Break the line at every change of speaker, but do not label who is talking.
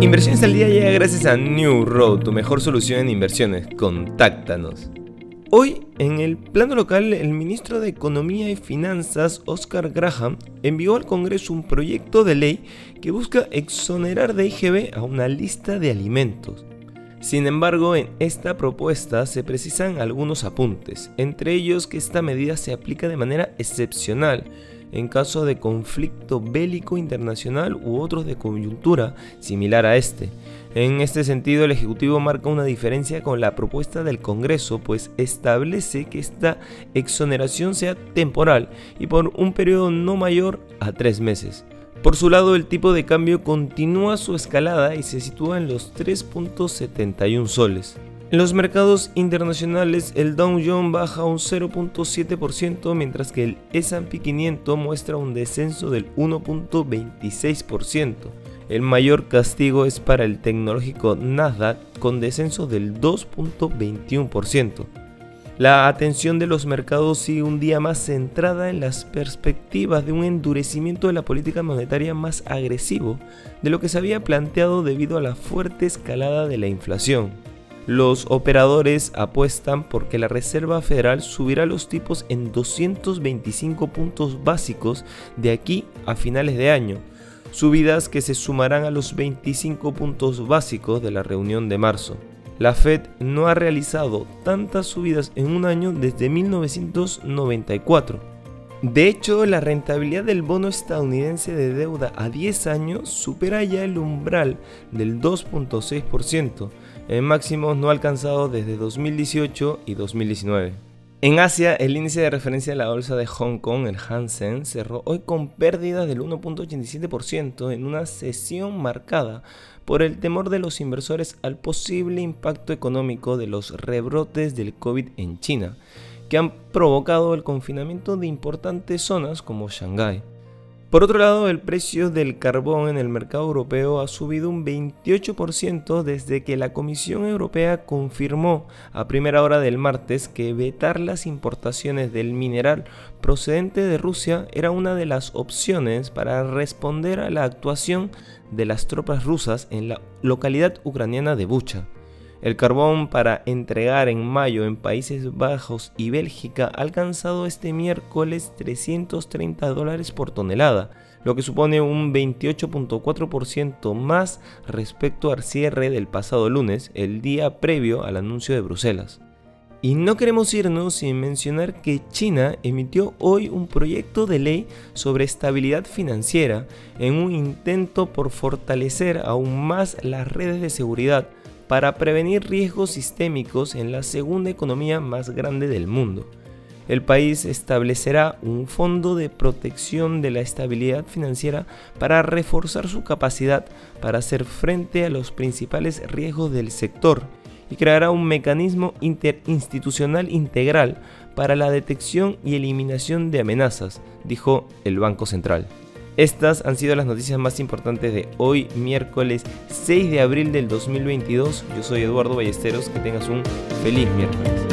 Inversiones al día llega gracias a New Road, tu mejor solución en inversiones. Contáctanos. Hoy, en el plano local, el ministro de Economía y Finanzas, Oscar Graham, envió al Congreso un proyecto de ley que busca exonerar de IGB a una lista de alimentos. Sin embargo, en esta propuesta se precisan algunos apuntes, entre ellos que esta medida se aplica de manera excepcional en caso de conflicto bélico internacional u otros de coyuntura similar a este. En este sentido, el Ejecutivo marca una diferencia con la propuesta del Congreso, pues establece que esta exoneración sea temporal y por un periodo no mayor a tres meses. Por su lado, el tipo de cambio continúa su escalada y se sitúa en los 3.71 soles. En los mercados internacionales, el Dow Jones baja un 0.7%, mientras que el S&P 500 muestra un descenso del 1.26%. El mayor castigo es para el tecnológico Nasdaq, con descenso del 2.21%. La atención de los mercados sigue un día más centrada en las perspectivas de un endurecimiento de la política monetaria más agresivo de lo que se había planteado debido a la fuerte escalada de la inflación. Los operadores apuestan porque la Reserva Federal subirá los tipos en 225 puntos básicos de aquí a finales de año, subidas que se sumarán a los 25 puntos básicos de la reunión de marzo. La Fed no ha realizado tantas subidas en un año desde 1994. De hecho, la rentabilidad del bono estadounidense de deuda a 10 años supera ya el umbral del 2.6%, en máximos no alcanzados desde 2018 y 2019. En Asia, el índice de referencia de la bolsa de Hong Kong, el Hansen, cerró hoy con pérdidas del 1.87% en una sesión marcada por el temor de los inversores al posible impacto económico de los rebrotes del COVID en China, que han provocado el confinamiento de importantes zonas como Shanghái. Por otro lado, el precio del carbón en el mercado europeo ha subido un 28% desde que la Comisión Europea confirmó a primera hora del martes que vetar las importaciones del mineral procedente de Rusia era una de las opciones para responder a la actuación de las tropas rusas en la localidad ucraniana de Bucha. El carbón para entregar en mayo en Países Bajos y Bélgica ha alcanzado este miércoles 330 dólares por tonelada, lo que supone un 28.4% más respecto al cierre del pasado lunes, el día previo al anuncio de Bruselas. Y no queremos irnos sin mencionar que China emitió hoy un proyecto de ley sobre estabilidad financiera en un intento por fortalecer aún más las redes de seguridad para prevenir riesgos sistémicos en la segunda economía más grande del mundo. El país establecerá un fondo de protección de la estabilidad financiera para reforzar su capacidad para hacer frente a los principales riesgos del sector y creará un mecanismo interinstitucional integral para la detección y eliminación de amenazas, dijo el Banco Central. Estas han sido las noticias más importantes de hoy, miércoles 6 de abril del 2022. Yo soy Eduardo Ballesteros, que tengas un feliz miércoles.